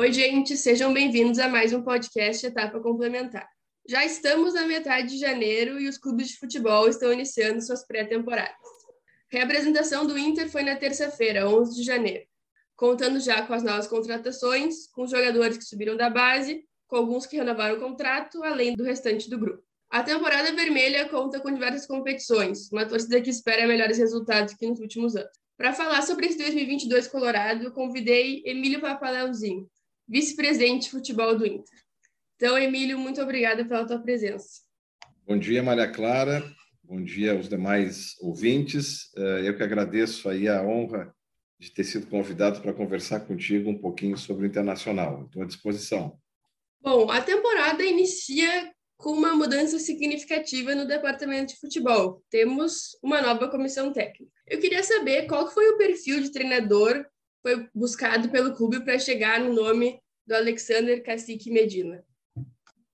Oi, gente, sejam bem-vindos a mais um podcast Etapa Complementar. Já estamos na metade de janeiro e os clubes de futebol estão iniciando suas pré-temporadas. Reapresentação do Inter foi na terça-feira, 11 de janeiro, contando já com as novas contratações, com os jogadores que subiram da base, com alguns que renovaram o contrato, além do restante do grupo. A temporada vermelha conta com diversas competições, uma torcida que espera melhores resultados que nos últimos anos. Para falar sobre esse 2022 Colorado, convidei Emílio Papaleuzinho, vice-presidente de futebol do Inter. Então, Emílio, muito obrigada pela tua presença. Bom dia, Maria Clara. Bom dia aos demais ouvintes. Eh, eu que agradeço aí a honra de ter sido convidado para conversar contigo um pouquinho sobre o internacional. Estou à disposição. Bom, a temporada inicia com uma mudança significativa no departamento de futebol. Temos uma nova comissão técnica. Eu queria saber qual foi o perfil de treinador foi buscado pelo clube para chegar no nome do Alexander Cacique Medina?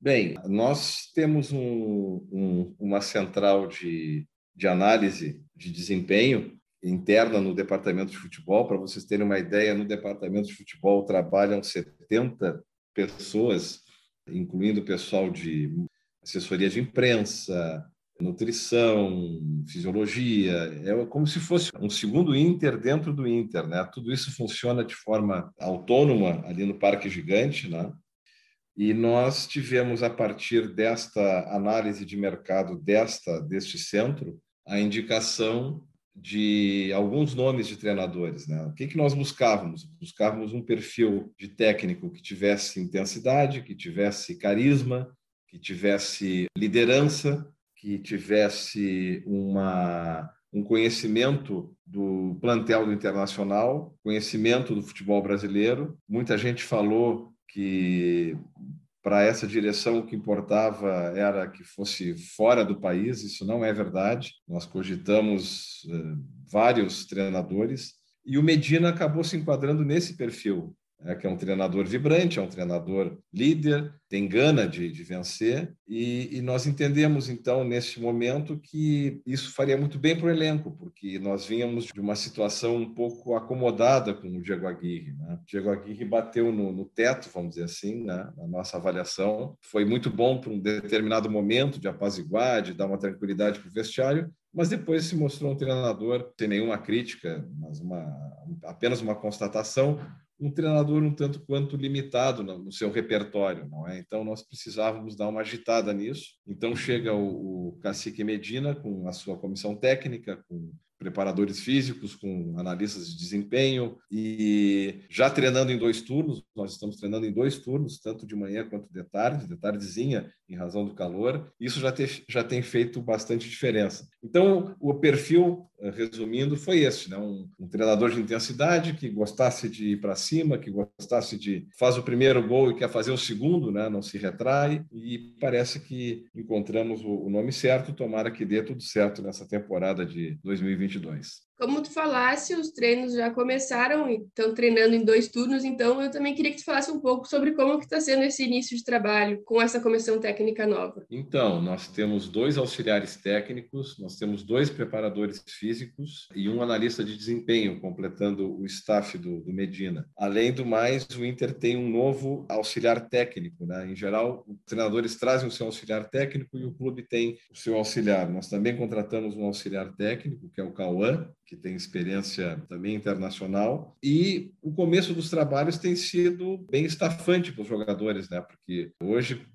Bem, nós temos um, um, uma central de, de análise de desempenho interna no departamento de futebol. Para vocês terem uma ideia, no departamento de futebol trabalham 70 pessoas, incluindo o pessoal de assessoria de imprensa, nutrição, fisiologia, é como se fosse um segundo Inter dentro do Inter, né? Tudo isso funciona de forma autônoma ali no Parque Gigante, né? E nós tivemos a partir desta análise de mercado desta deste centro a indicação de alguns nomes de treinadores, né? O que que nós buscávamos? Buscávamos um perfil de técnico que tivesse intensidade, que tivesse carisma, que tivesse liderança, que tivesse uma, um conhecimento do plantel do internacional, conhecimento do futebol brasileiro. Muita gente falou que para essa direção o que importava era que fosse fora do país. Isso não é verdade. Nós cogitamos uh, vários treinadores e o Medina acabou se enquadrando nesse perfil é, que é um treinador vibrante, é um treinador líder, tem gana de, de vencer, e, e, nós entendemos, então, neste momento, que isso faria muito bem para o elenco, porque nós vínhamos de uma situação um pouco acomodada com o Diego Aguirre. Né? O Diego Aguirre bateu no, no teto, vamos dizer assim, né? na nossa avaliação. Foi muito bom para um determinado momento de apaziguar, de dar uma tranquilidade para o vestiário, mas depois se mostrou um treinador sem nenhuma crítica, mas uma, apenas uma constatação um treinador um tanto quanto limitado no seu repertório, não é? Então nós precisávamos dar uma agitada nisso. Então chega o, o Cacique Medina com a sua comissão técnica, com preparadores físicos, com analistas de desempenho e já treinando em dois turnos. Nós estamos treinando em dois turnos, tanto de manhã quanto de tarde, de tardezinha, em razão do calor. Isso já, te, já tem feito bastante diferença. Então, o perfil, eh, resumindo, foi esse: né? um, um treinador de intensidade que gostasse de ir para cima, que gostasse de faz o primeiro gol e quer fazer o segundo, né? não se retrai. E parece que encontramos o, o nome certo. Tomara que dê tudo certo nessa temporada de 2022. Como tu falasse, os treinos já começaram e estão treinando em dois turnos, então eu também queria que tu falasse um pouco sobre como que está sendo esse início de trabalho com essa comissão técnica nova. Então, nós temos dois auxiliares técnicos, nós temos dois preparadores físicos e um analista de desempenho, completando o staff do, do Medina. Além do mais, o Inter tem um novo auxiliar técnico. Né? Em geral, os treinadores trazem o seu auxiliar técnico e o clube tem o seu auxiliar. Nós também contratamos um auxiliar técnico, que é o Cauã, que tem experiência também internacional. E o começo dos trabalhos tem sido bem estafante para os jogadores, né? Porque hoje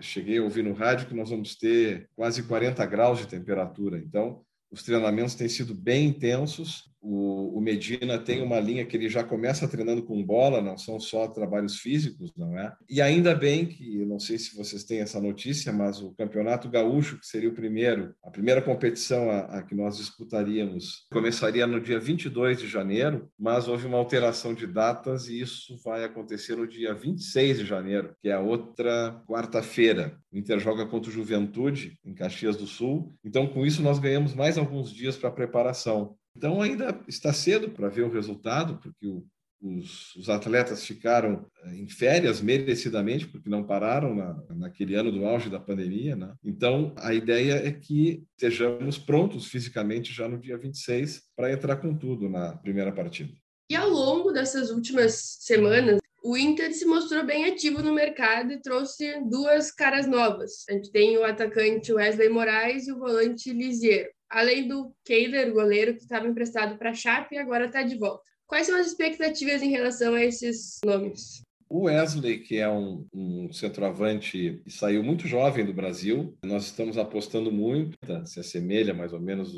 cheguei a ouvir no rádio que nós vamos ter quase 40 graus de temperatura. Então, os treinamentos têm sido bem intensos o, o, Medina tem uma linha que ele já começa treinando com bola, não são só trabalhos físicos, não é? E ainda bem que, não sei se vocês têm essa notícia, mas o Campeonato Gaúcho, que seria o primeiro, a primeira competição a, a que nós disputaríamos, começaria no dia 22 de janeiro, mas houve uma alteração de datas e isso vai acontecer no dia 26 de janeiro, que é a outra quarta-feira. O Inter joga contra o Juventude, em Caxias do Sul. Então, com isso, nós ganhamos mais alguns dias para preparação. Então, ainda está cedo para ver o resultado, porque o, os, os, atletas ficaram eh, em férias merecidamente, porque não pararam na, naquele ano do auge da pandemia. Né? Então, a ideia é que estejamos prontos fisicamente já no dia 26 para entrar com tudo na primeira partida. E ao longo dessas últimas semanas, o Inter se mostrou bem ativo no mercado e trouxe duas caras novas. A gente tem o atacante Wesley Moraes e o volante Lisiero, além do Keiler, goleiro que estava emprestado para a Chape e agora está de volta. Quais são as expectativas em relação a esses nomes? O Wesley, que é um, um centroavante e saiu muito jovem do Brasil, nós estamos apostando muito, se assemelha mais ou menos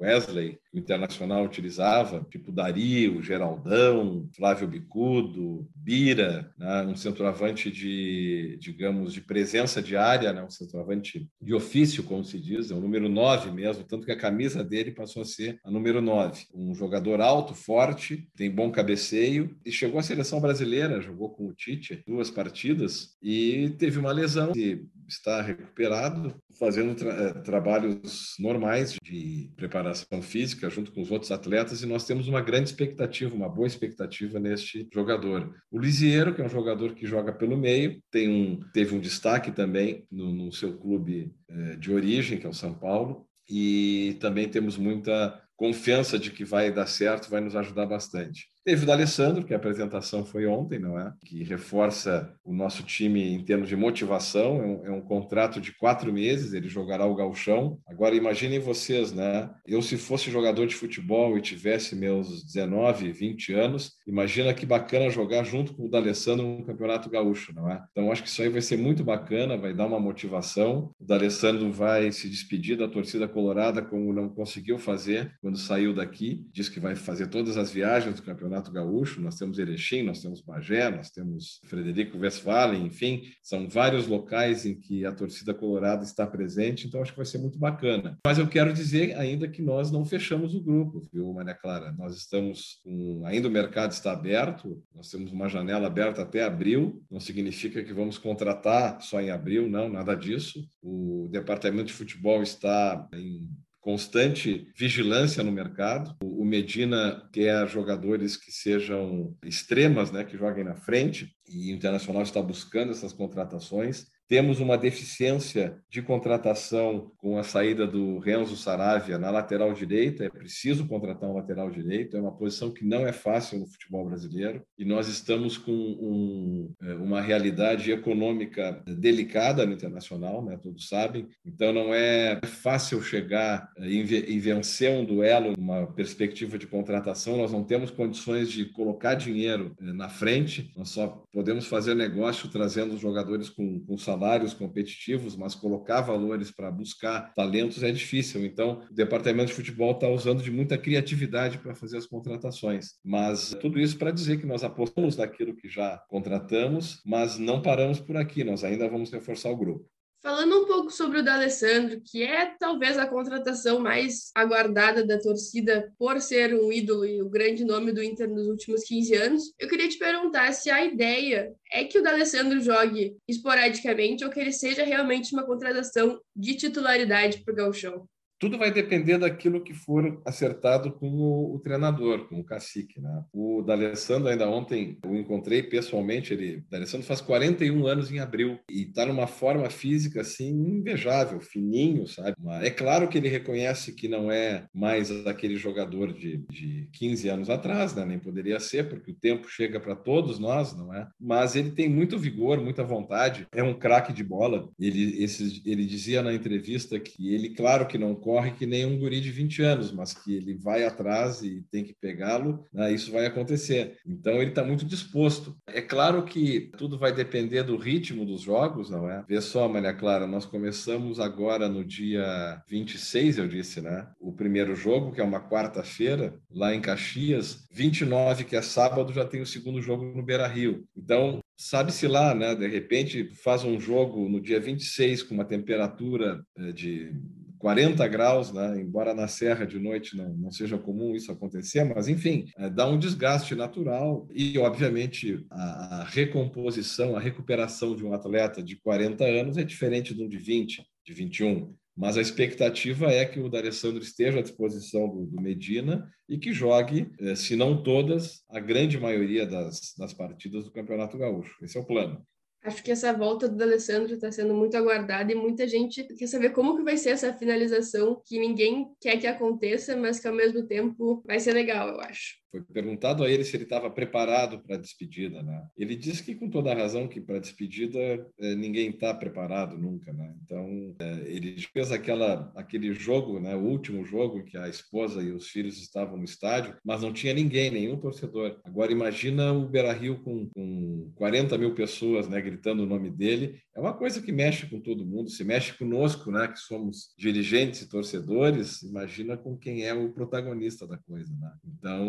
Wesley, o Internacional utilizava, tipo Dario, Geraldão, Flávio Bicudo, Bira, né? um centroavante de, digamos, de presença diária, né? um centroavante de ofício, como se diz, é o número 9 mesmo, tanto que a camisa dele passou a ser a número 9. Um jogador alto, forte, tem bom cabeceio e chegou à seleção brasileira, jogou com o Tite duas partidas e teve uma lesão e está recuperado, fazendo tra eh, trabalhos normais de preparação física junto com os outros atletas e nós temos uma grande expectativa, uma boa expectativa neste jogador. O Lisiero, que é um jogador que joga pelo meio, tem um, teve um destaque também no, no seu clube eh, de origem, que é o São Paulo, e também temos muita confiança de que vai dar certo, vai nos ajudar bastante. Teve o da Alessandro, que a apresentação foi ontem, não é? Que reforça o nosso time em termos de motivação. É um, é um contrato de quatro meses, ele jogará o galchão. Agora, imaginem vocês, né? Eu, se fosse jogador de futebol e tivesse meus 19, 20 anos, imagina que bacana jogar junto com o D'Alessandro no Campeonato Gaúcho, não é? Então, acho que isso aí vai ser muito bacana, vai dar uma motivação. O D'Alessandro vai se despedir da torcida colorada como não conseguiu fazer quando saiu daqui. Diz que vai fazer todas as viagens do Campeonato Campeonato Gaúcho, nós temos Erechim, nós temos Bagé, nós temos Frederico Westphalen, enfim, são vários locais em que a torcida colorada está presente, então acho que vai ser muito bacana. Mas eu quero dizer ainda que nós não fechamos o grupo, viu, Maria Clara? Nós estamos com... ainda o mercado está aberto, nós temos uma janela aberta até abril, não significa que vamos contratar só em abril, não, nada disso. O departamento de futebol está em constante vigilância no mercado. O Medina quer jogadores que sejam extremas, né, que joguem na frente, e o Internacional está buscando essas contratações. Temos uma deficiência de contratação com a saída do Renzo Saravia na lateral direita. É preciso contratar um lateral direito. É uma posição que não é fácil no futebol brasileiro. E nós estamos com um, é, uma realidade econômica delicada no internacional, né? todos sabem. Então não é fácil chegar e vencer um duelo numa perspectiva de contratação. Nós não temos condições de colocar dinheiro é, na frente. Nós só podemos fazer negócio trazendo os jogadores com, com salário salários competitivos, mas colocar valores para buscar talentos é difícil. Então, o departamento de futebol está usando de muita criatividade para fazer as contratações. Mas tudo isso para dizer que nós apostamos naquilo que já contratamos, mas não paramos por aqui, nós ainda vamos reforçar o grupo. Falando um pouco sobre o D'Alessandro, que é talvez a contratação mais aguardada da torcida por ser um ídolo e o grande nome do Inter nos últimos 15 anos, eu queria te perguntar se a ideia é que o D'Alessandro jogue esporadicamente ou que ele seja realmente uma contratação de titularidade para o Gauchão tudo vai depender daquilo que for acertado com o, o, treinador, com o cacique. Né? O D'Alessandro, ainda ontem, eu encontrei pessoalmente, ele, D'Alessandro faz 41 anos em abril e está numa forma física assim invejável, fininho, sabe? É claro que ele reconhece que não é mais aquele jogador de, de 15 anos atrás, né? nem poderia ser, porque o tempo chega para todos nós, não é? Mas ele tem muito vigor, muita vontade, é um craque de bola. Ele, esse, ele dizia na entrevista que ele, claro que não corre que nem um guri de 20 anos, mas que ele vai atrás e tem que pegá-lo, né, isso vai acontecer. Então ele está muito disposto. É claro que tudo vai depender do ritmo dos jogos, não é? Vê só, Maria Clara, nós começamos agora no dia 26, eu disse, né? O primeiro jogo, que é uma quarta-feira, lá em Caxias, 29, que é sábado, já tem o segundo jogo no Beira Rio. Então, sabe-se lá, né? De repente faz um jogo no dia 26 com uma temperatura eh, de 40 graus, né? embora na serra de noite não, não seja comum isso acontecer, mas enfim, é, dá um desgaste natural e, obviamente, a, a, recomposição, a recuperação de um atleta de 40 anos é diferente de um de 20, de 21. Mas a expectativa é que o D'Alessandro esteja à disposição do, do Medina e que jogue, é, se não todas, a grande maioria das, das partidas do Campeonato Gaúcho. Esse é o plano. Acho que essa volta do Alessandro está sendo muito aguardada e muita gente quer saber como que vai ser essa finalização que ninguém quer que aconteça, mas que ao mesmo tempo vai ser legal, eu acho. Foi perguntado a ele se ele estava preparado para a despedida, né? Ele disse que com toda a razão que para a despedida é, ninguém está preparado nunca, né? Então é, ele fez aquela aquele jogo, né? O último jogo que a esposa e os filhos estavam no estádio, mas não tinha ninguém, nenhum torcedor. Agora imagina o Beira-Rio com, com 40 mil pessoas, né? Gritando o nome dele. É uma coisa que mexe com todo mundo, se mexe conosco, né? Que somos dirigentes e torcedores. Imagina com quem é o protagonista da coisa, né? Então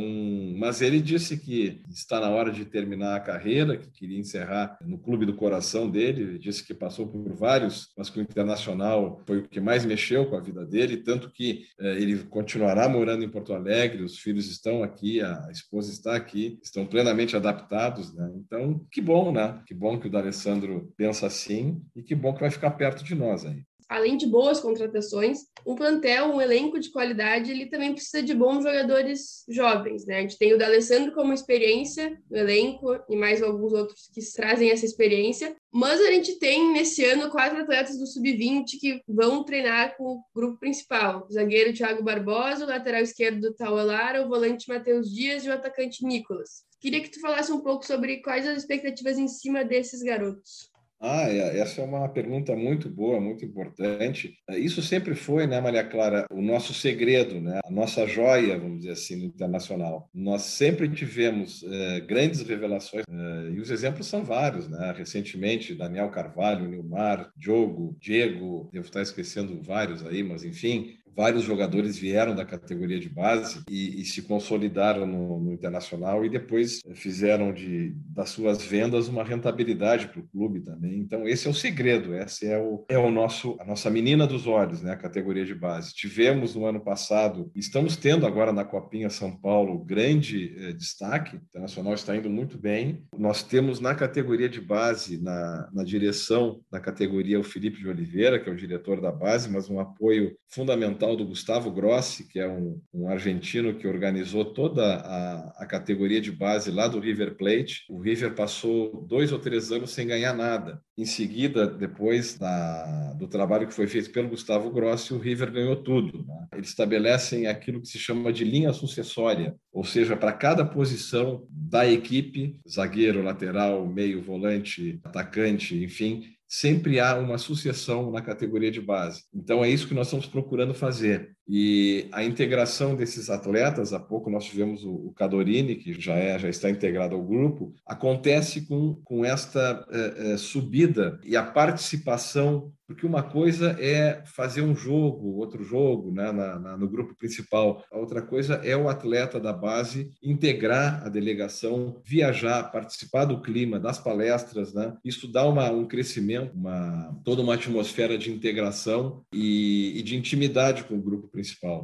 mas ele disse que está na hora de terminar a carreira, que queria encerrar no clube do coração dele. Ele disse que passou por vários, mas que o Internacional foi o que mais mexeu com a vida dele, tanto que eh, ele continuará morando em Porto Alegre, os filhos estão aqui, a esposa está aqui, estão plenamente adaptados, né? Então, que bom, né? Que bom que o D'Alessandro pensa assim e que bom que vai ficar perto de nós aí além de boas contratações, um plantel, um elenco de qualidade, ele também precisa de bons jogadores jovens, né? A gente tem o D'Alessandro como experiência no elenco e mais alguns outros que trazem essa experiência, mas a gente tem nesse ano quatro atletas do sub-20 que vão treinar com o grupo principal: o zagueiro Thiago Barbosa, o lateral esquerdo Tauelara, o volante Matheus Dias e o atacante Nicolas. Queria que tu falasse um pouco sobre quais as expectativas em cima desses garotos. Ah, é, essa é uma pergunta muito boa, muito importante. É, isso sempre foi, né, Maria Clara, o nosso segredo, né, a nossa joia, vamos dizer assim, no internacional. Nós sempre tivemos é, grandes revelações é, e os exemplos são vários, né? Recentemente, Daniel Carvalho, Nilmar, Diogo, Diego, devo estar esquecendo vários aí, mas enfim, vários jogadores vieram da categoria de base e, e se consolidaram no, no, internacional e depois fizeram de, das suas vendas uma rentabilidade para o clube também. Então esse é o segredo, esse é o, é o nosso a nossa menina dos olhos, né? A categoria de base. Tivemos no ano passado, estamos tendo agora na Copinha São Paulo grande eh, destaque. O internacional está indo muito bem. Nós temos na categoria de base, na, na direção da categoria o Felipe de Oliveira, que é o diretor da base, mas um apoio fundamental tal do Gustavo Grossi, que é um, um argentino que organizou toda a, a, categoria de base lá do River Plate. O River passou dois ou três anos sem ganhar nada. Em seguida, depois da, do trabalho que foi feito pelo Gustavo Grossi, o River ganhou tudo. Né? Eles estabelecem aquilo que se chama de linha sucessória, ou seja, para cada posição da equipe, zagueiro, lateral, meio, volante, atacante, enfim, sempre há uma sucessão na categoria de base. Então é isso que nós estamos procurando fazer. E a integração desses atletas, há pouco nós tivemos o, Cadorini, que já, é, já está integrado ao grupo, acontece com, com esta é, é, subida e a participação, porque uma coisa é fazer um jogo, outro jogo né, na, na, no grupo principal, a outra coisa é o atleta da base integrar a delegação, viajar, participar do clima, das palestras, né? isso dá uma, um crescimento, uma, toda uma atmosfera de integração e, e de intimidade com o grupo principal.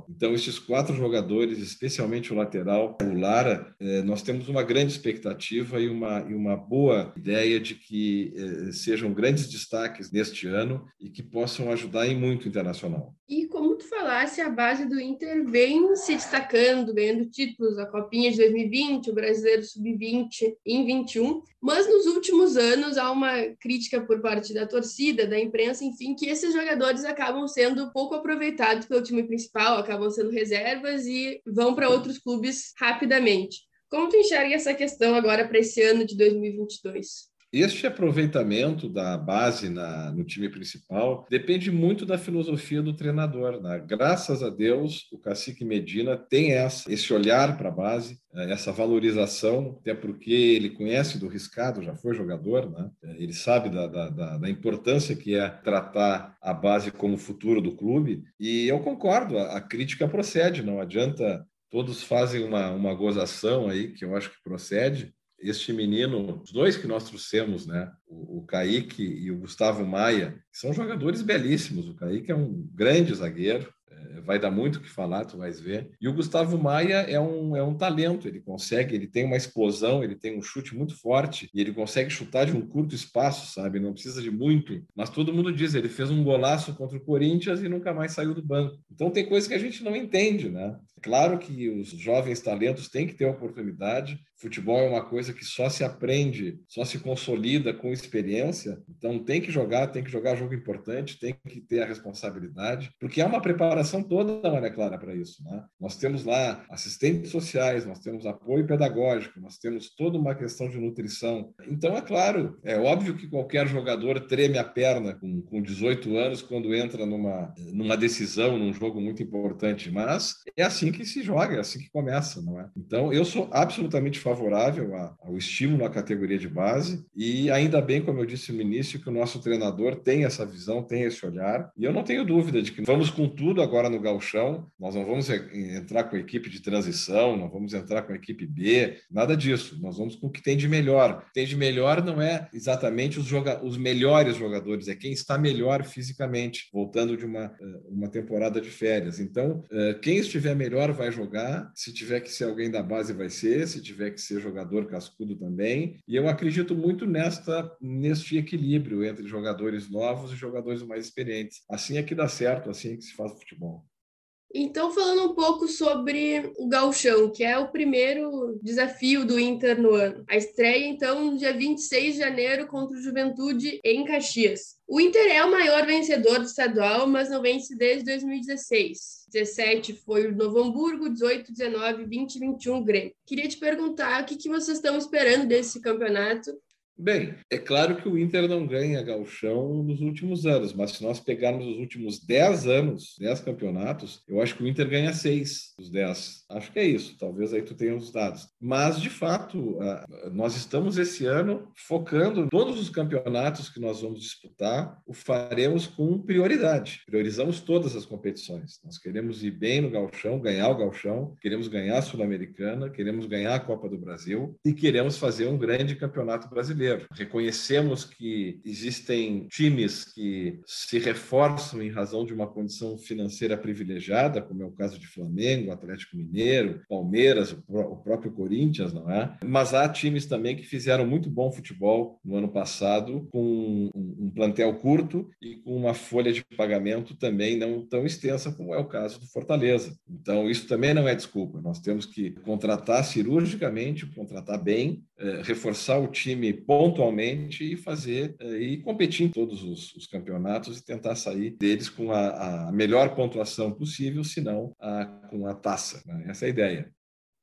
Então, esses quatro jogadores, especialmente o lateral, o Lara, eh, nós temos uma grande expectativa e uma, e uma boa ideia de que eh, sejam grandes destaques neste ano e que possam ajudar em muito o internacional. E como tu falasse, a base do Inter vem se destacando, ganhando títulos, a Copinha de 2020, o Brasileiro Sub-20 em 21, mas nos últimos anos há uma crítica por parte da torcida, da imprensa, enfim, que esses jogadores acabam sendo pouco aproveitados pelo time principal, acabam sendo reservas e vão para outros clubes rapidamente. Como tu enxerga essa questão agora para esse ano de 2022? Este aproveitamento da base na, no time principal depende muito da filosofia do treinador. Né? Graças a Deus, o Cacique Medina tem essa, esse olhar para a base, eh, essa valorização, até porque ele conhece do riscado, já foi jogador, né? Eh, ele sabe da, da, da importância que é tratar a base como futuro do clube. E eu concordo, a, a crítica procede, não adianta todos fazem uma, uma gozação aí, que eu acho que procede, este menino, os dois que nós trouxemos, né? O, o Kaique e o Gustavo Maia, são jogadores belíssimos. O Kaique é um grande zagueiro, é, vai dar muito o que falar, tu vais ver. E o Gustavo Maia é um, é um talento, ele consegue, ele tem uma explosão, ele tem um chute muito forte e ele consegue chutar de um curto espaço, sabe? Não precisa de muito. Mas todo mundo diz, ele fez um golaço contra o Corinthians e nunca mais saiu do banco. Então tem coisa que a gente não entende, né? Claro que os jovens talentos têm que ter oportunidade. Futebol é uma coisa que só se aprende, só se consolida com experiência. Então tem que jogar, tem que jogar jogo importante, tem que ter a responsabilidade, porque há uma preparação toda, Maria Clara, para isso. Né? Nós temos lá assistentes sociais, nós temos apoio pedagógico, nós temos toda uma questão de nutrição. Então, é claro, é óbvio que qualquer jogador treme a perna com, com 18 anos quando entra numa, numa decisão, num jogo muito importante, mas é assim que se joga, é assim que começa, não é? Então, eu sou absolutamente favorável ao estímulo à categoria de base e ainda bem, como eu disse no início, que o nosso treinador tem essa visão, tem esse olhar e eu não tenho dúvida de que vamos com tudo agora no galchão, nós não vamos entrar com equipe de transição, não vamos entrar com equipe B, nada disso, nós vamos com o que tem de melhor. O que tem de melhor não é exatamente os, joga os melhores jogadores, é quem está melhor fisicamente, voltando de uma, eh, uma temporada de férias. Então, eh, quem estiver melhor vai jogar, se tiver que ser alguém da base vai ser, se tiver que ser jogador cascudo também. E eu acredito muito nesta neste equilíbrio entre jogadores novos e jogadores mais experientes. Assim é que dá certo, assim é que se faz futebol. Então, falando um pouco sobre o Gauchão, que é o primeiro desafio do Inter no ano. A estreia, então, no dia 26 de janeiro contra o Juventude em Caxias. O Inter é o maior vencedor do estadual, mas não vence desde 2016. 17 foi o Novo Hamburgo, 18, 19, 20 21 Grêmio. Queria te perguntar o que, que vocês estão esperando desse campeonato Bem, é claro que o Inter não ganha galchão nos últimos anos, mas se nós pegarmos os últimos 10 anos, 10 campeonatos, eu acho que o Inter ganha 6 dos 10. Acho que é isso, talvez aí tu tenha os dados. Mas, de fato, nós estamos esse ano focando todos os campeonatos que nós vamos disputar, o faremos com prioridade. Priorizamos todas as competições. Nós queremos ir bem no galchão, ganhar o galchão, queremos ganhar a Sul-Americana, queremos ganhar a Copa do Brasil e queremos fazer um grande campeonato brasileiro Reconhecemos que existem times que se reforçam em razão de uma condição financeira privilegiada, como é o caso de Flamengo, Atlético Mineiro, Palmeiras, o próprio Corinthians, não é? Mas há times também que fizeram muito bom futebol no ano passado, com um plantel curto e com uma folha de pagamento também não tão extensa como é o caso do Fortaleza. Então, isso também não é desculpa. Nós temos que contratar cirurgicamente, contratar bem, eh, reforçar o time pontualmente e fazer eh, e competir em todos os, os, campeonatos e tentar sair deles com a, a melhor pontuação possível, se não a, com a taça. Né? Essa é a ideia.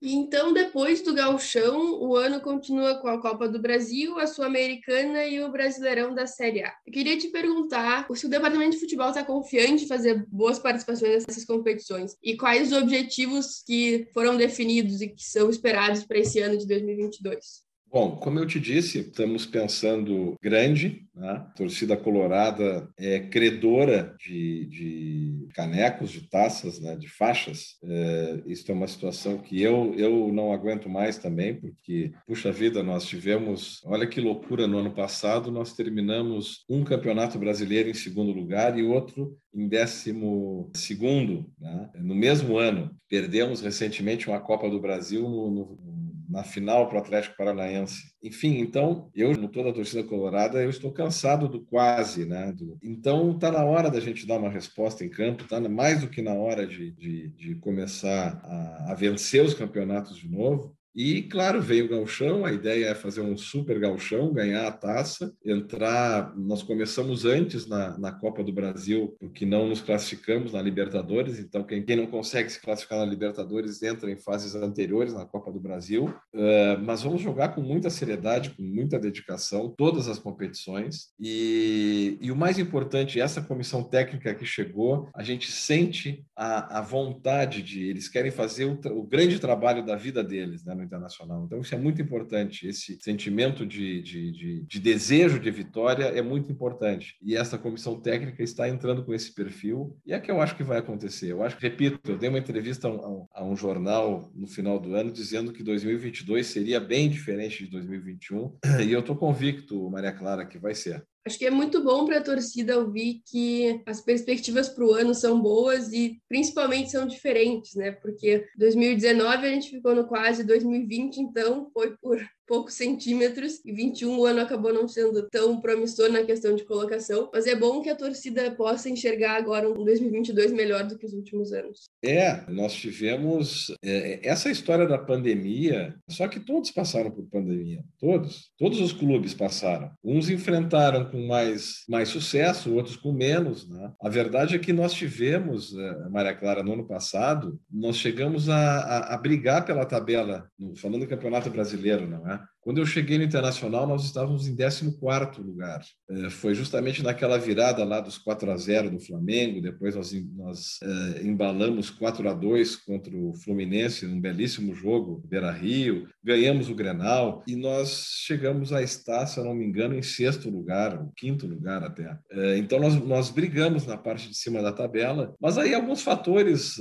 Então, depois do Gauchão, o ano continua com a Copa do Brasil, a Sul-Americana e o Brasileirão da Série A. Eu queria te perguntar se o Departamento de Futebol está confiante em fazer boas participações nessas competições e quais os objetivos que foram definidos e que são esperados para esse ano de 2022. Bom, como eu te disse, estamos pensando grande. Né? A torcida colorada é credora de, de canecos, de taças, né? de faixas. É, isso é uma situação que eu, eu não aguento mais também, porque, puxa vida, nós tivemos. Olha que loucura no ano passado, nós terminamos um campeonato brasileiro em segundo lugar e outro em décimo segundo, né? no mesmo ano. Perdemos recentemente uma Copa do Brasil no, no na final para o Atlético Paranaense. Enfim, então, eu, no toda a torcida colorada, eu estou cansado do quase, né? Do... Então, está na hora da gente dar uma resposta em campo, está mais do que na hora de, de, de começar a, a vencer os campeonatos de novo. E, claro, veio o galchão, a ideia é fazer um super galchão, ganhar a taça, entrar... Nós começamos antes na, na Copa do Brasil, porque não nos classificamos na Libertadores, então quem, quem não consegue se classificar na Libertadores entra em fases anteriores na Copa do Brasil. Uh, mas vamos jogar com muita seriedade, com muita dedicação, todas as competições. E, e o mais importante, essa comissão técnica que chegou, a gente sente a, a vontade de... Eles querem fazer o, o grande trabalho da vida deles, né? Internacional. Então, isso é muito importante. Esse sentimento de, de, de, de, desejo de vitória é muito importante. E essa comissão técnica está entrando com esse perfil, e é que eu acho que vai acontecer. Eu acho que, repito, eu dei uma entrevista a um, a um jornal no final do ano dizendo que 2022 seria bem diferente de 2021, e eu estou convicto, Maria Clara, que vai ser. Acho que é muito bom para a torcida ouvir que as perspectivas para o ano são boas e principalmente são diferentes, né? Porque 2019 a gente ficou no quase 2020, então foi por poucos centímetros, e 21 o ano acabou não sendo tão promissor na questão de colocação, mas é bom que a torcida possa enxergar agora um 2022 melhor do que os últimos anos. É, nós tivemos é, essa história da pandemia, só que todos passaram por pandemia, todos, todos os clubes passaram. Uns enfrentaram com mais, mais sucesso, outros com menos, né? A verdade é que nós tivemos, é, Maria Clara, no ano passado, nós chegamos a, a, a brigar pela tabela, falando do Campeonato Brasileiro, não é? China. Quando eu cheguei no Internacional, nós estávamos em 14º lugar. É, foi justamente naquela virada lá dos 4 a 0 do Flamengo, depois nós, nós é, embalamos 4 a 2 contra o Fluminense, um belíssimo jogo, Beira-Rio, ganhamos o Grenal e nós chegamos a estar, se eu não me engano, em sexto lugar, ou quinto lugar até. É, então nós, nós brigamos na parte de cima da tabela, mas aí alguns fatores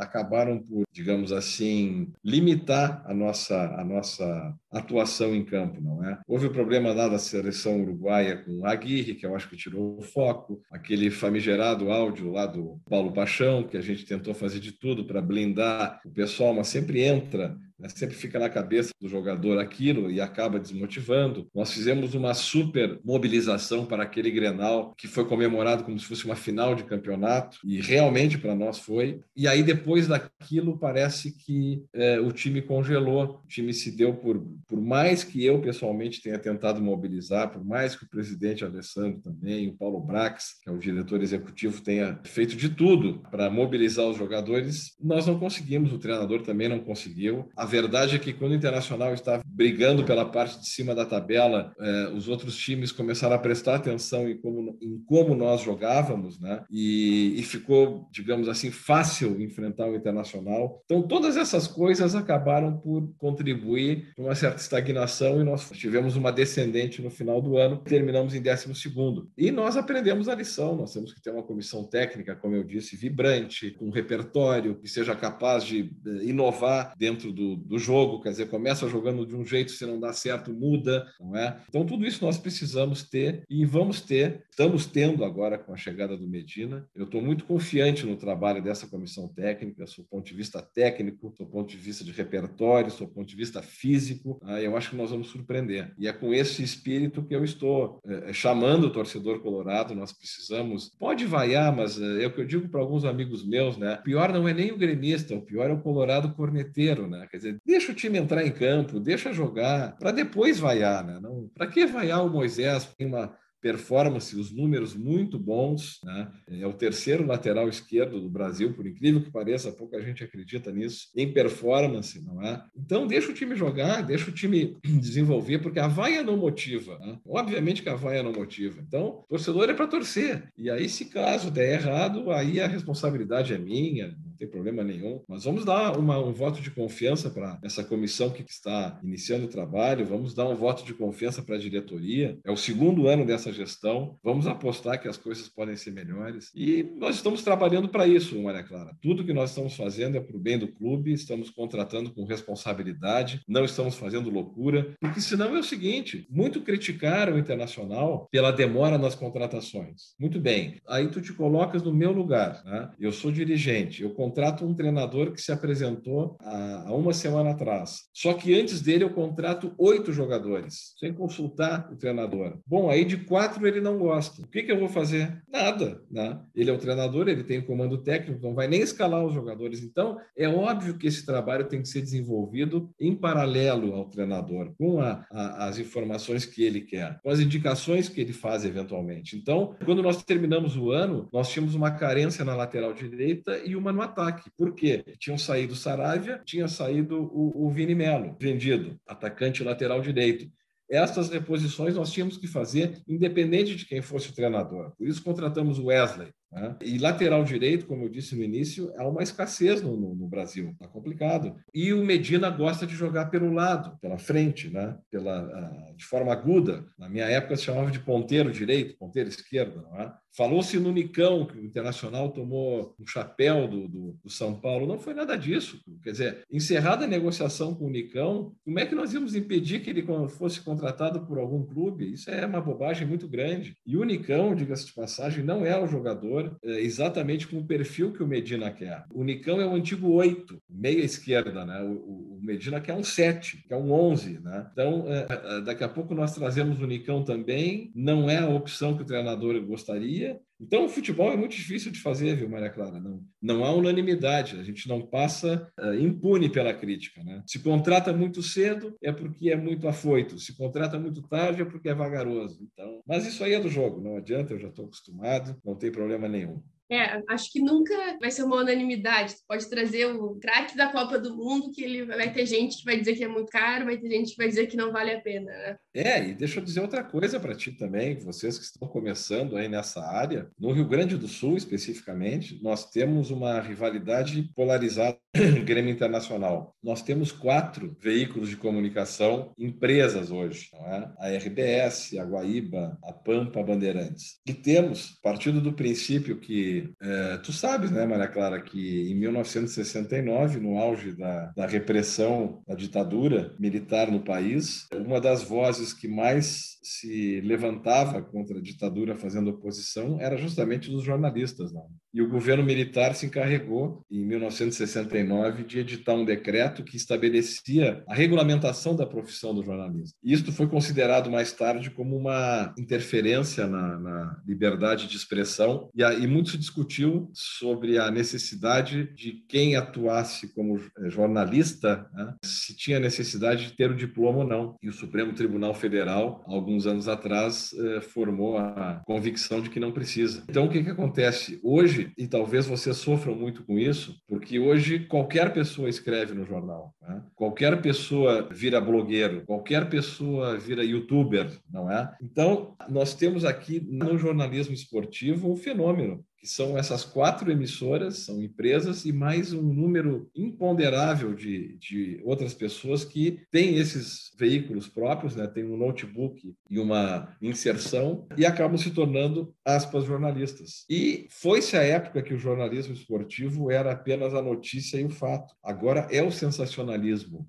acabaram por, digamos assim, limitar a nossa, a nossa atuação em campo, não é? Houve o problema lá da seleção uruguaia com o Aguirre, que eu acho que tirou o foco, aquele famigerado áudio lá do Paulo Paixão, que a gente tentou fazer de tudo para blindar o pessoal, mas sempre entra né? Sempre fica na cabeça do jogador aquilo e acaba desmotivando. Nós fizemos uma super mobilização para aquele Grenal que foi comemorado como se fosse uma final de campeonato e realmente para nós foi. E aí depois daquilo parece que é, o time congelou, o time se deu por por mais que eu pessoalmente tenha tentado mobilizar, por mais que o presidente Alessandro também, o Paulo Brax, que é o diretor executivo, tenha feito de tudo para mobilizar os jogadores, nós não conseguimos, o treinador também não conseguiu. A verdade é que quando o Internacional estava brigando pela parte de cima da tabela, eh, os outros times começaram a prestar atenção em como, em como nós jogávamos, né? E, e ficou, digamos assim, fácil enfrentar o Internacional. Então, todas essas coisas acabaram por contribuir para uma certa estagnação e nós tivemos uma descendente no final do ano, terminamos em 12 segundo. E nós aprendemos a lição, nós temos que ter uma comissão técnica, como eu disse, vibrante, com um repertório que seja capaz de eh, inovar dentro do, do jogo, quer dizer, começa jogando de um jeito, se não dá certo, muda, não é? Então, tudo isso nós precisamos ter e vamos ter, estamos tendo agora com a chegada do Medina. Eu estou muito confiante no trabalho dessa comissão técnica, do ponto de vista técnico, do ponto de vista de repertório, do ponto de vista físico, ah, eu acho que nós vamos surpreender. E é com esse espírito que eu estou é, chamando o torcedor colorado, nós precisamos, pode vaiar, mas é, é o que eu digo para alguns amigos meus, né? O pior não é nem o gremista, o pior é o colorado corneteiro, né? Quer dizer, deixa o time entrar em campo, deixa jogar, para depois vaiar, né? Não, para que vaiar o Moisés? Tem uma performance, os números muito bons. Né? É o terceiro lateral esquerdo do Brasil, por incrível que pareça, pouca gente acredita nisso, em performance, não é? Então, deixa o time jogar, deixa o time desenvolver, porque a vaia não motiva. Né? Obviamente que a vaia não motiva. Então, torcedor é para torcer. E aí, se caso der errado, aí a responsabilidade é minha, tem problema nenhum. Mas vamos dar uma, um voto de confiança para essa comissão que está iniciando o trabalho, vamos dar um voto de confiança para a diretoria. É o segundo ano dessa gestão, vamos apostar que as coisas podem ser melhores. E nós estamos trabalhando para isso, Maria Clara. Tudo que nós estamos fazendo é para o bem do clube, estamos contratando com responsabilidade, não estamos fazendo loucura, porque senão é o seguinte: muito criticaram o Internacional pela demora nas contratações. Muito bem, aí tu te colocas no meu lugar. Né? Eu sou dirigente, eu contrato um treinador que se apresentou há, uma semana atrás. Só que antes dele eu contrato oito jogadores, sem consultar o treinador. Bom, aí de quatro ele não gosta. O que, que eu vou fazer? Nada. Né? Ele é o treinador, ele tem o comando técnico, não vai nem escalar os jogadores. Então, é óbvio que esse trabalho tem que ser desenvolvido em paralelo ao treinador, com a, a, as informações que ele quer, com as indicações que ele faz eventualmente. Então, quando nós terminamos o ano, nós tínhamos uma carência na lateral direita e uma no ataque ataque. Por quê? Tinham saído Saravia, tinha saído o, o Vini Melo, vendido, atacante lateral direito. Essas reposições nós tínhamos que fazer independente de quem fosse o treinador. Por isso contratamos o Wesley. Né? E lateral direito, como eu disse no início, é uma escassez no, no, no Brasil, está complicado. E o Medina gosta de jogar pelo lado, pela frente, né? pela, uh, de forma aguda. Na minha época se chamava de ponteiro direito, ponteiro esquerdo. Não é? Falou-se no Nicão, que o Internacional tomou um chapéu do, do, do, São Paulo. Não foi nada disso. Quer dizer, encerrada a negociação com o Nicão, como é que nós íamos impedir que ele fosse contratado por algum clube? Isso é uma bobagem muito grande. E o Nicão, diga-se de passagem, não é o jogador é, exatamente com o perfil que o Medina quer. O Nicão é o antigo oito, meia esquerda, né? O, o Medina quer um 7, quer um 11. Né? Então, é, é, daqui a pouco nós trazemos o Nicão também, não é a opção que o treinador gostaria. Então, o futebol é muito difícil de fazer, viu, Maria Clara? Não, não há unanimidade, a gente não passa impune pela crítica. Né? Se contrata muito cedo, é porque é muito afoito. Se contrata muito tarde, é porque é vagaroso. Então, mas isso aí é do jogo, não adianta, eu já estou acostumado, não tem problema nenhum. É, acho que nunca vai ser uma unanimidade. Tu pode trazer o craque da Copa do Mundo, que ele vai ter gente que vai dizer que é muito caro, vai ter gente que vai dizer que não vale a pena, né? É, e deixa eu dizer outra coisa para ti também, vocês que estão começando aí nessa área. No Rio Grande do Sul, especificamente, nós temos uma rivalidade polarizada Grêmio Internacional. Nós temos quatro veículos de comunicação, empresas hoje, é? A RBS, a Guaíba, a Pampa, a Bandeirantes. E temos, partindo do princípio que, é, tu sabes, né, Maria Clara, que em 1969, no auge da, da repressão da ditadura militar no país, uma das vozes que mais se levantava contra a ditadura fazendo oposição era justamente dos jornalistas. Não? E o governo militar se encarregou, em 1969, de editar um decreto que estabelecia a regulamentação da profissão do jornalismo. Isto foi considerado mais tarde como uma interferência na, na liberdade de expressão, e, a, e muito se discutiu sobre a necessidade de quem atuasse como eh, jornalista, né, se tinha necessidade de ter o diploma ou não. E o Supremo Tribunal Federal, alguns anos atrás, eh, formou a convicção de que não precisa. Então, o que, que acontece? Hoje, e talvez vocês sofram muito com isso, porque hoje qualquer pessoa escreve no jornal, né? qualquer pessoa vira blogueiro, qualquer pessoa vira youtuber, não é? Então, nós temos aqui no jornalismo esportivo um fenômeno que são essas quatro emissoras, são empresas, e mais um número imponderável de, de outras pessoas que têm esses veículos próprios, né? tem um notebook e uma inserção, e acabam se tornando, aspas, jornalistas. E foi-se a época que o jornalismo esportivo era apenas a notícia e o fato. Agora é o sensacionalismo,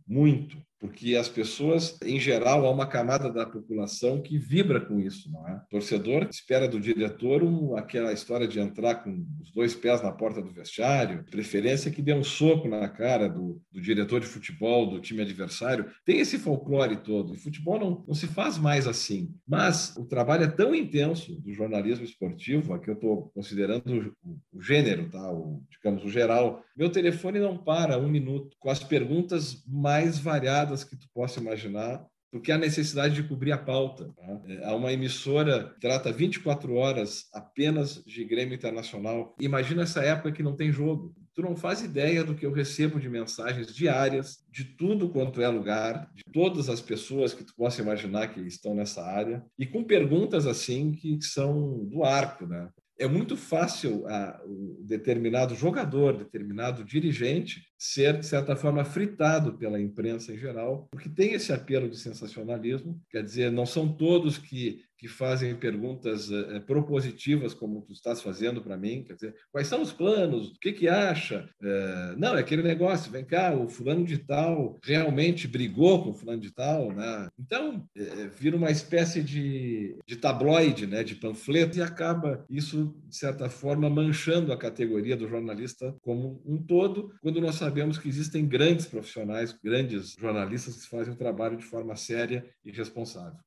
muito porque as pessoas, em geral, há uma camada da população que vibra com isso, não é? O torcedor espera do diretor um, aquela história de entrar com os dois pés na porta do vestiário, preferência que dê um soco na cara do, do diretor de futebol, do time adversário. Tem esse folclore todo. E futebol não, não se faz mais assim. Mas o trabalho é tão intenso do jornalismo esportivo, aqui eu estou considerando o, o, gênero, tá? o, digamos, o geral. Meu telefone não para um minuto com as perguntas mais variadas que tu possa imaginar, porque há necessidade de cobrir a pauta. Tá? É, há uma emissora que trata 24 horas apenas de Grêmio Internacional. Imagina essa época que não tem jogo. Tu não faz ideia do que eu recebo de mensagens diárias, de tudo quanto é lugar, de todas as pessoas que tu possa imaginar que estão nessa área, e com perguntas assim que são do arco, né? É muito fácil a, o determinado jogador, determinado dirigente, ser, de certa forma, fritado pela imprensa em geral, porque tem esse apelo de sensacionalismo. Quer dizer, não são todos que que fazem perguntas é, propositivas, como tu estás fazendo para mim, quer dizer, quais são os planos, o que que acha? É, não, é aquele negócio, vem cá, o fulano de tal realmente brigou com o fulano de tal, né? Então, é, vira uma espécie de, de tabloide, né, de panfleto, e acaba isso, de certa forma, manchando a categoria do jornalista como um todo, quando nós sabemos que existem grandes profissionais, grandes jornalistas que fazem o trabalho de forma séria e responsável.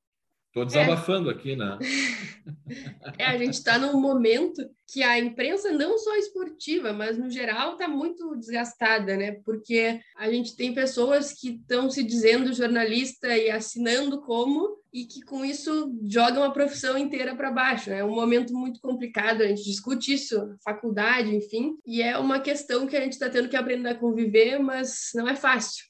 Estou desabafando é. aqui, né? É, a gente está num momento que a imprensa, não só esportiva, mas no geral, está muito desgastada, né? Porque a gente tem pessoas que estão se dizendo jornalista e assinando como, e que com isso jogam a profissão inteira para baixo. Né? É um momento muito complicado, a gente discute isso faculdade, enfim, e é uma questão que a gente está tendo que aprender a conviver, mas não é fácil.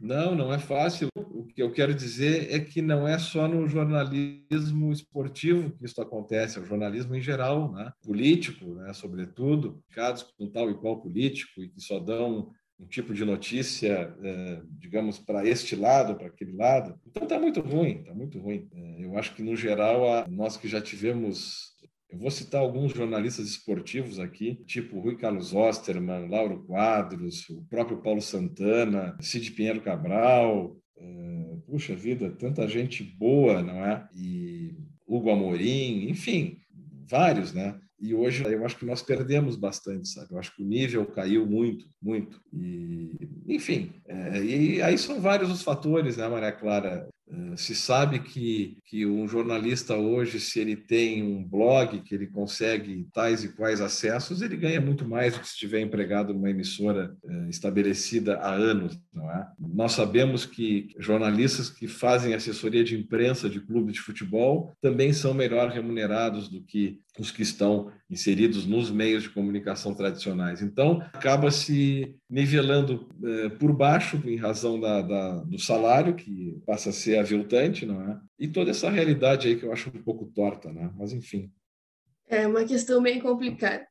Não, não é fácil. O que eu quero dizer é que não é só no jornalismo esportivo que isso acontece, é o jornalismo em geral, né? político, né? sobretudo, casos com tal e qual político e que só dão um tipo de notícia, é, digamos, para este lado, para aquele lado. Então está muito ruim, está muito ruim. É, eu acho que, no geral, nós que já tivemos eu vou citar alguns jornalistas esportivos aqui, tipo Rui Carlos Osterman, Lauro Quadros, o próprio Paulo Santana, Cid Pinheiro Cabral. É, puxa vida, tanta gente boa, não é? E Hugo Amorim, enfim, vários, né? e hoje eu acho que nós perdemos bastante, sabe? Eu acho que o nível caiu muito, muito. E, enfim, é, e aí são vários os fatores, né, Maria Clara? Eh, se sabe que, que um jornalista hoje, se ele tem um blog, que ele consegue tais e quais acessos, ele ganha muito mais do que se estiver empregado numa emissora uh, estabelecida há anos, não é? Nós sabemos que jornalistas que fazem assessoria de imprensa de clube de futebol também são melhor remunerados do que os que estão inseridos nos meios de comunicação tradicionais. Então, acaba se nivelando eh, por baixo em razão da, da, do salário, que passa a ser aviltante, não é? E toda essa realidade aí que eu acho um pouco torta, né? Mas, enfim. É uma questão bem complicada.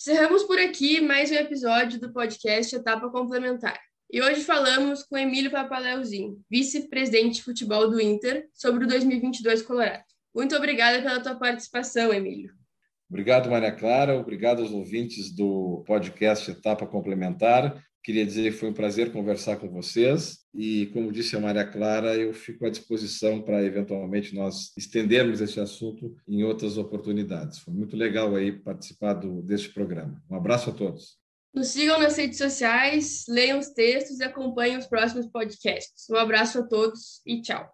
Encerramos por aqui mais um episódio do podcast Etapa Complementar. E hoje falamos com Emílio Papaleuzinho, vice-presidente de futebol do Inter, sobre o 2022 Colorado. Muito obrigada pela tua participação, Emílio. Obrigado, Maria Clara. Obrigado aos ouvintes do podcast Etapa Complementar. Queria dizer que foi um prazer conversar com vocês e, como disse a Maria Clara, eu fico à disposição para eventualmente nós estendermos esse assunto em outras oportunidades. Foi muito legal aí participar do, deste programa. Um abraço a todos. Nos sigam nas redes sociais, leiam os textos e acompanhem os próximos podcasts. Um abraço a todos e tchau.